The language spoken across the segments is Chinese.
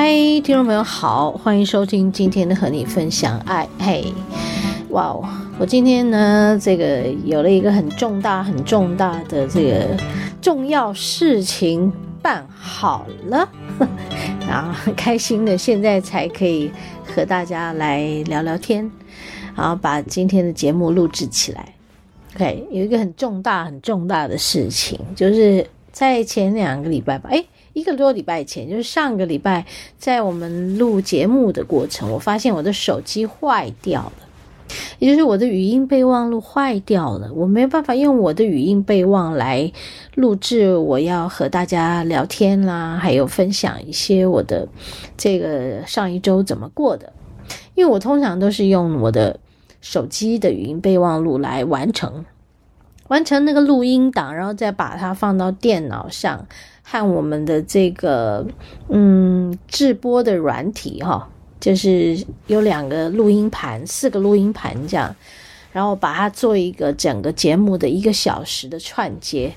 嗨，听众朋友好，欢迎收听今天的和你分享爱。嘿，哇哦，我今天呢，这个有了一个很重大、很重大的这个重要事情办好了，然后很开心的，现在才可以和大家来聊聊天，然后把今天的节目录制起来。OK，有一个很重大、很重大的事情，就是在前两个礼拜吧，哎。一个多礼拜前，就是上个礼拜，在我们录节目的过程，我发现我的手机坏掉了，也就是我的语音备忘录坏掉了，我没办法用我的语音备忘来录制我要和大家聊天啦，还有分享一些我的这个上一周怎么过的，因为我通常都是用我的手机的语音备忘录来完成完成那个录音档，然后再把它放到电脑上。和我们的这个嗯制播的软体哈，就是有两个录音盘，四个录音盘这样，然后把它做一个整个节目的一个小时的串接。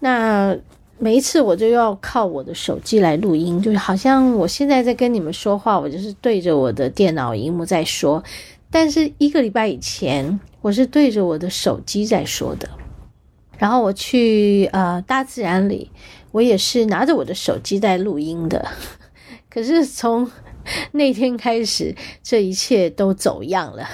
那每一次我就要靠我的手机来录音，就是好像我现在在跟你们说话，我就是对着我的电脑荧幕在说，但是一个礼拜以前我是对着我的手机在说的。然后我去呃大自然里。我也是拿着我的手机在录音的，可是从那天开始，这一切都走样了。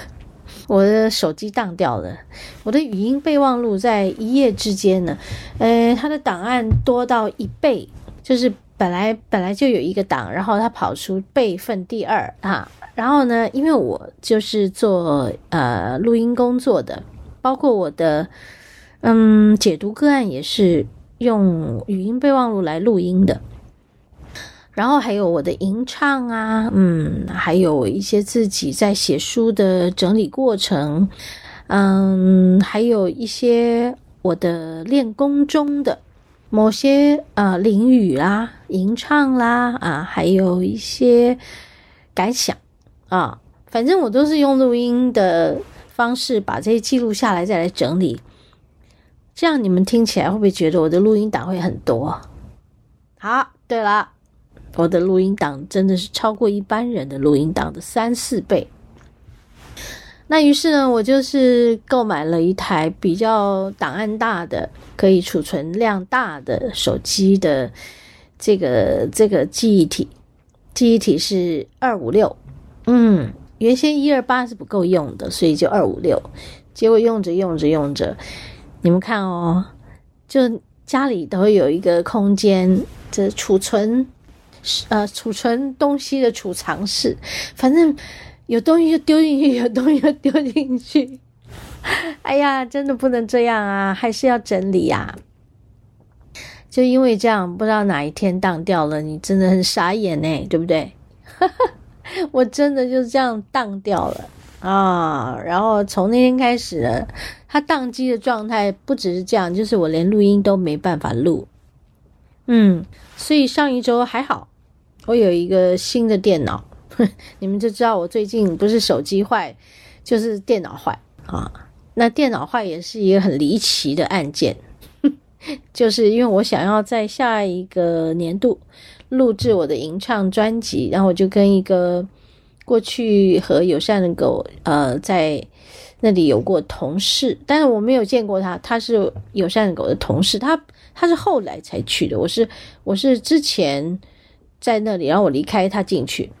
我的手机当掉了，我的语音备忘录在一夜之间呢，呃，它的档案多到一倍，就是本来本来就有一个档，然后他跑出备份第二啊。然后呢，因为我就是做呃录音工作的，包括我的嗯解读个案也是。用语音备忘录来录音的，然后还有我的吟唱啊，嗯，还有一些自己在写书的整理过程，嗯，还有一些我的练功中的某些呃领语啦、吟唱啦啊，还有一些感想啊，反正我都是用录音的方式把这些记录下来，再来整理。这样你们听起来会不会觉得我的录音档会很多？好，对了，我的录音档真的是超过一般人的录音档的三四倍。那于是呢，我就是购买了一台比较档案大的、可以储存量大的手机的这个这个记忆体，记忆体是二五六。嗯，原先一二八是不够用的，所以就二五六。结果用着用着用着。你们看哦，就家里都会有一个空间，这储存，呃，储存东西的储藏室。反正有东西就丢进去，有东西就丢进去。哎呀，真的不能这样啊，还是要整理呀。就因为这样，不知道哪一天当掉了，你真的很傻眼呢，对不对？我真的就这样当掉了。啊，然后从那天开始呢，它宕机的状态不只是这样，就是我连录音都没办法录。嗯，所以上一周还好，我有一个新的电脑，你们就知道我最近不是手机坏，就是电脑坏啊。那电脑坏也是一个很离奇的案件，就是因为我想要在下一个年度录制我的吟唱专辑，然后我就跟一个。过去和友善的狗，呃，在那里有过同事，但是我没有见过他。他是友善的狗的同事，他他是后来才去的。我是我是之前在那里，然后我离开他进去。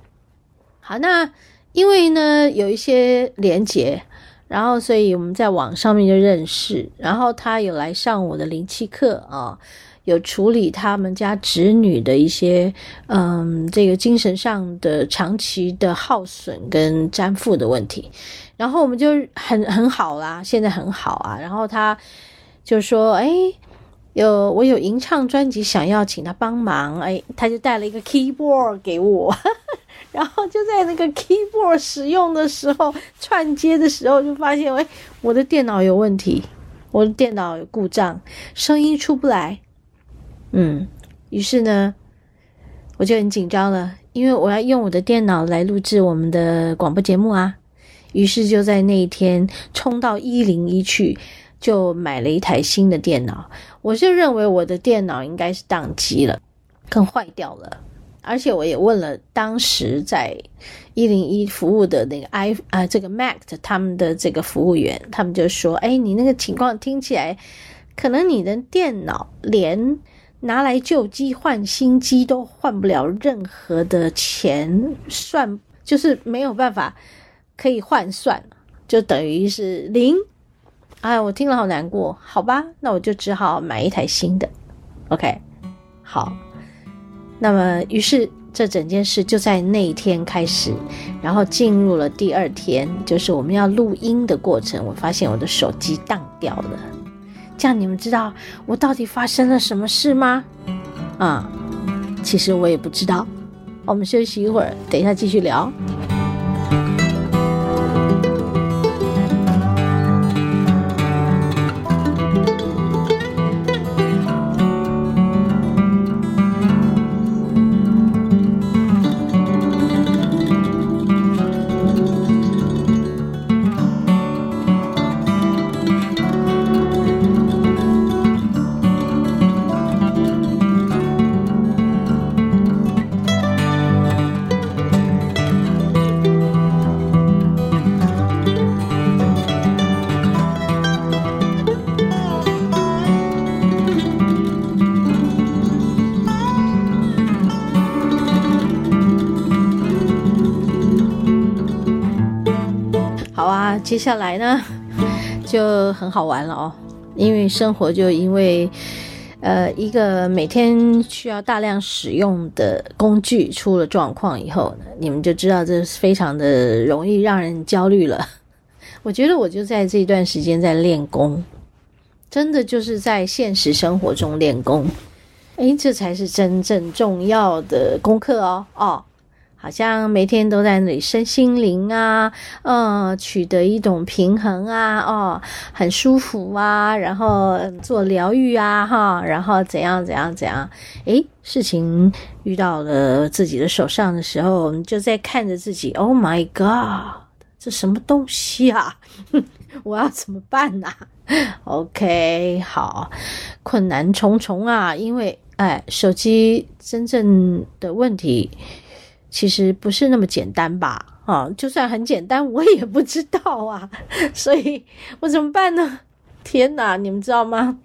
好，那因为呢有一些连结，然后所以我们在网上面就认识，然后他有来上我的灵气课啊。有处理他们家侄女的一些，嗯，这个精神上的长期的耗损跟粘附的问题，然后我们就很很好啦，现在很好啊。然后他就说：“哎，有我有吟唱专辑想要请他帮忙，哎，他就带了一个 keyboard 给我，然后就在那个 keyboard 使用的时候，串接的时候就发现，哎，我的电脑有问题，我的电脑有故障，声音出不来。嗯，于是呢，我就很紧张了，因为我要用我的电脑来录制我们的广播节目啊。于是就在那一天冲到一零一去。就买了一台新的电脑，我就认为我的电脑应该是宕机了，更坏掉了。而且我也问了当时在一零一服务的那个 i 啊这个 Mac 的他们的这个服务员，他们就说：“哎，你那个情况听起来，可能你的电脑连拿来旧机换新机都换不了任何的钱，算就是没有办法可以换算，就等于是零。”哎，我听了好难过，好吧，那我就只好买一台新的。OK，好，那么于是这整件事就在那一天开始，然后进入了第二天，就是我们要录音的过程。我发现我的手机当掉了，这样你们知道我到底发生了什么事吗？啊，其实我也不知道。我们休息一会儿，等一下继续聊。接下来呢，就很好玩了哦，因为生活就因为，呃，一个每天需要大量使用的工具出了状况以后，你们就知道这是非常的容易让人焦虑了。我觉得我就在这段时间在练功，真的就是在现实生活中练功，诶，这才是真正重要的功课哦，哦。好像每天都在那里身心灵啊，嗯，取得一种平衡啊，哦，很舒服啊，然后做疗愈啊，哈，然后怎样怎样怎样，诶，事情遇到了自己的手上的时候，我们就在看着自己，Oh my God，这什么东西啊？我要怎么办呐？OK，好，困难重重啊，因为哎，手机真正的问题。其实不是那么简单吧？啊，就算很简单，我也不知道啊，所以我怎么办呢？天哪，你们知道吗？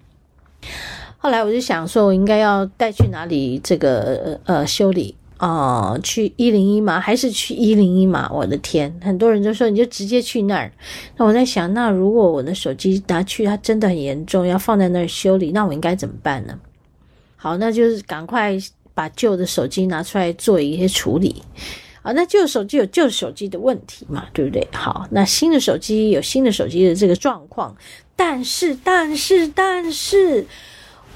后来我就想说，我应该要带去哪里这个呃修理啊、呃？去一零一吗？还是去一零一吗？我的天，很多人就说你就直接去那儿。那我在想，那如果我的手机拿去，它真的很严重，要放在那儿修理，那我应该怎么办呢？好，那就是赶快。把旧的手机拿出来做一些处理，啊，那旧手机有旧手机的问题嘛，对不对？好，那新的手机有新的手机的这个状况，但是，但是，但是，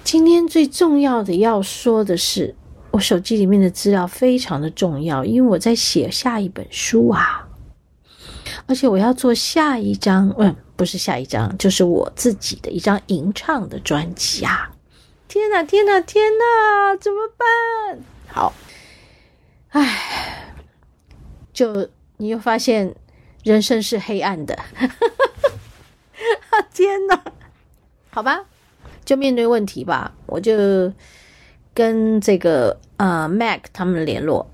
今天最重要的要说的是，我手机里面的资料非常的重要，因为我在写下一本书啊，而且我要做下一张，嗯，不是下一张，就是我自己的一张吟唱的专辑啊。天呐，天呐，天呐，怎么办？好，唉，就你又发现人生是黑暗的，天呐，好吧，就面对问题吧。我就跟这个呃 Mac 他们联络，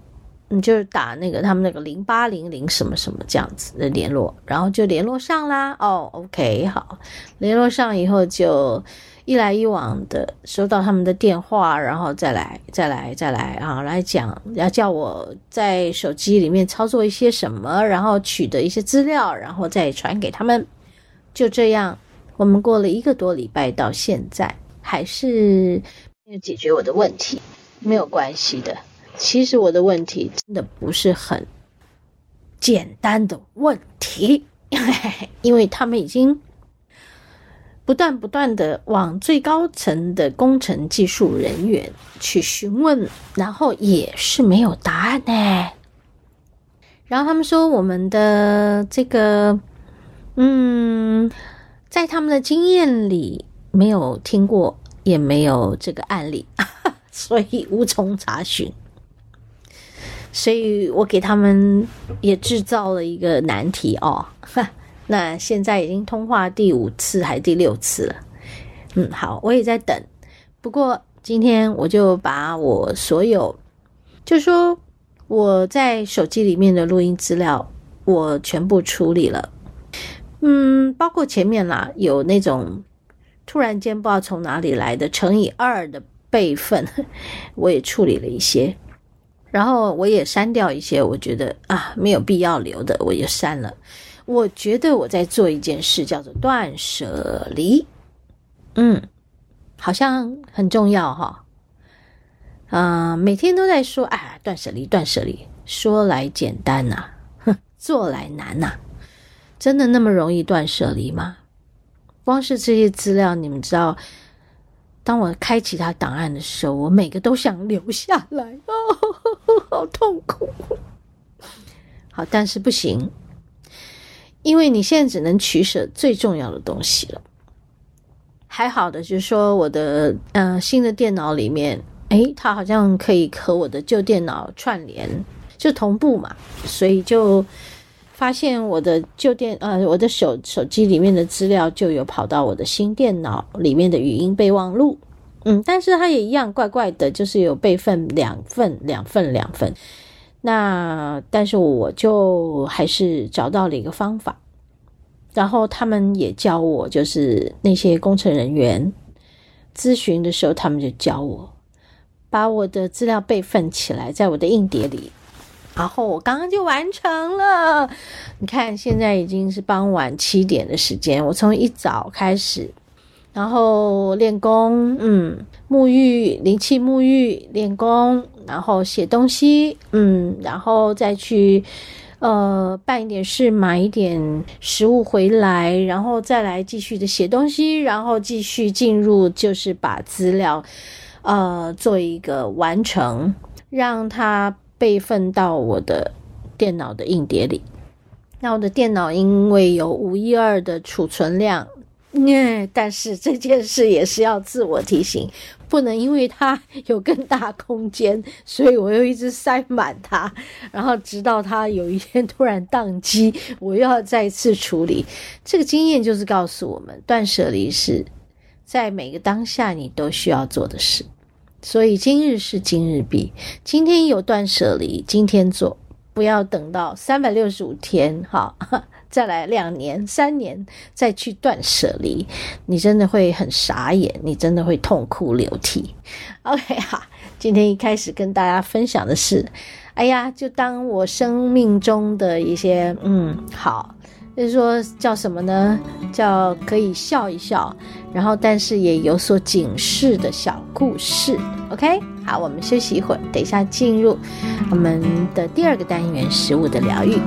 你就打那个他们那个零八零零什么什么这样子的联络，然后就联络上啦。哦，OK，好，联络上以后就。一来一往的收到他们的电话，然后再来，再来，再来啊，来讲要叫我在手机里面操作一些什么，然后取得一些资料，然后再传给他们。就这样，我们过了一个多礼拜，到现在还是没有解决我的问题。没有关系的，其实我的问题真的不是很简单的问题，因为他们已经。不断不断的往最高层的工程技术人员去询问，然后也是没有答案呢。然后他们说，我们的这个，嗯，在他们的经验里没有听过，也没有这个案例，所以无从查询。所以我给他们也制造了一个难题哦。那现在已经通话第五次还是第六次了？嗯，好，我也在等。不过今天我就把我所有，就说我在手机里面的录音资料，我全部处理了。嗯，包括前面啦，有那种突然间不知道从哪里来的乘以二的备份，我也处理了一些。然后我也删掉一些，我觉得啊没有必要留的，我也删了。我觉得我在做一件事，叫做断舍离，嗯，好像很重要哈。啊、呃，每天都在说，啊，断舍离，断舍离，说来简单呐、哼，做来难呐、真的那么容易断舍离吗？光是这些资料，你们知道，当我开启它档案的时候，我每个都想留下来，哦，好痛苦。好，但是不行。因为你现在只能取舍最重要的东西了。还好的就是说，我的呃新的电脑里面，诶，它好像可以和我的旧电脑串联，就同步嘛，所以就发现我的旧电呃我的手手机里面的资料就有跑到我的新电脑里面的语音备忘录，嗯，但是它也一样怪怪的，就是有备份两份两份两份。那但是我就还是找到了一个方法，然后他们也教我，就是那些工程人员咨询的时候，他们就教我把我的资料备份起来，在我的硬碟里，然后我刚刚就完成了。你看，现在已经是傍晚七点的时间，我从一早开始。然后练功，嗯，沐浴，灵气沐浴，练功，然后写东西，嗯，然后再去，呃，办一点事，买一点食物回来，然后再来继续的写东西，然后继续进入，就是把资料，呃，做一个完成，让它备份到我的电脑的硬碟里。那我的电脑因为有五一二的储存量。嗯，但是这件事也是要自我提醒，不能因为它有更大空间，所以我又一直塞满它，然后直到它有一天突然宕机，我又要再次处理。这个经验就是告诉我们，断舍离是在每个当下你都需要做的事。所以今日事今日毕，今天有断舍离，今天做，不要等到三百六十五天，哈。再来两年、三年再去断舍离，你真的会很傻眼，你真的会痛哭流涕。OK 哈，今天一开始跟大家分享的是，哎呀，就当我生命中的一些嗯好，就是说叫什么呢？叫可以笑一笑，然后但是也有所警示的小故事。OK，好，我们休息一会儿，等一下进入我们的第二个单元——食物的疗愈。